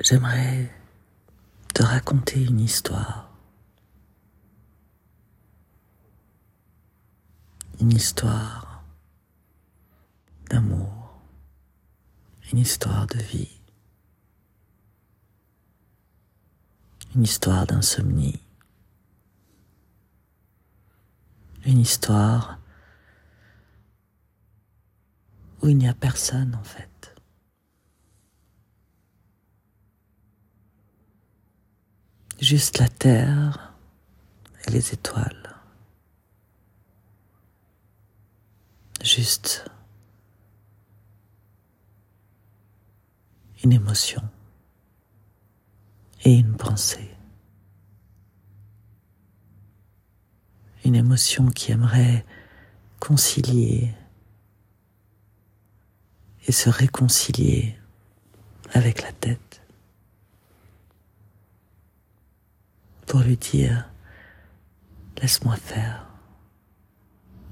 j'aimerais te raconter une histoire. Une histoire d'amour, une histoire de vie, une histoire d'insomnie, une histoire où il n'y a personne en fait. Juste la terre et les étoiles. Juste une émotion et une pensée. Une émotion qui aimerait concilier et se réconcilier avec la tête pour lui dire laisse-moi faire,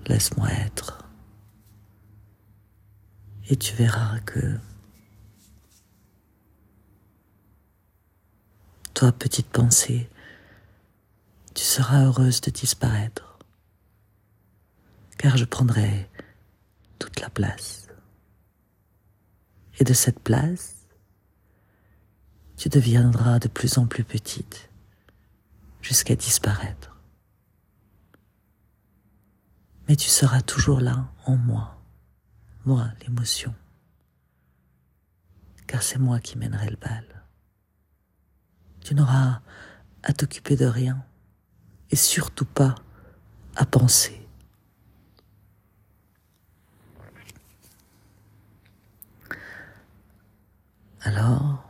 laisse-moi être. Et tu verras que toi petite pensée, tu seras heureuse de disparaître. Car je prendrai toute la place. Et de cette place, tu deviendras de plus en plus petite jusqu'à disparaître. Mais tu seras toujours là en moi, moi l'émotion, car c'est moi qui mènerai le bal. Tu n'auras à t'occuper de rien et surtout pas à penser Alors,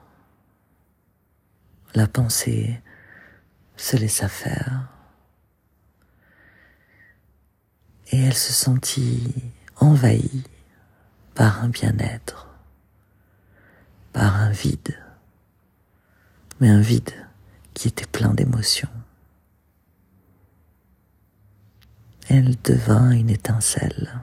la pensée se laissa faire et elle se sentit envahie par un bien-être, par un vide, mais un vide qui était plein d'émotions. Elle devint une étincelle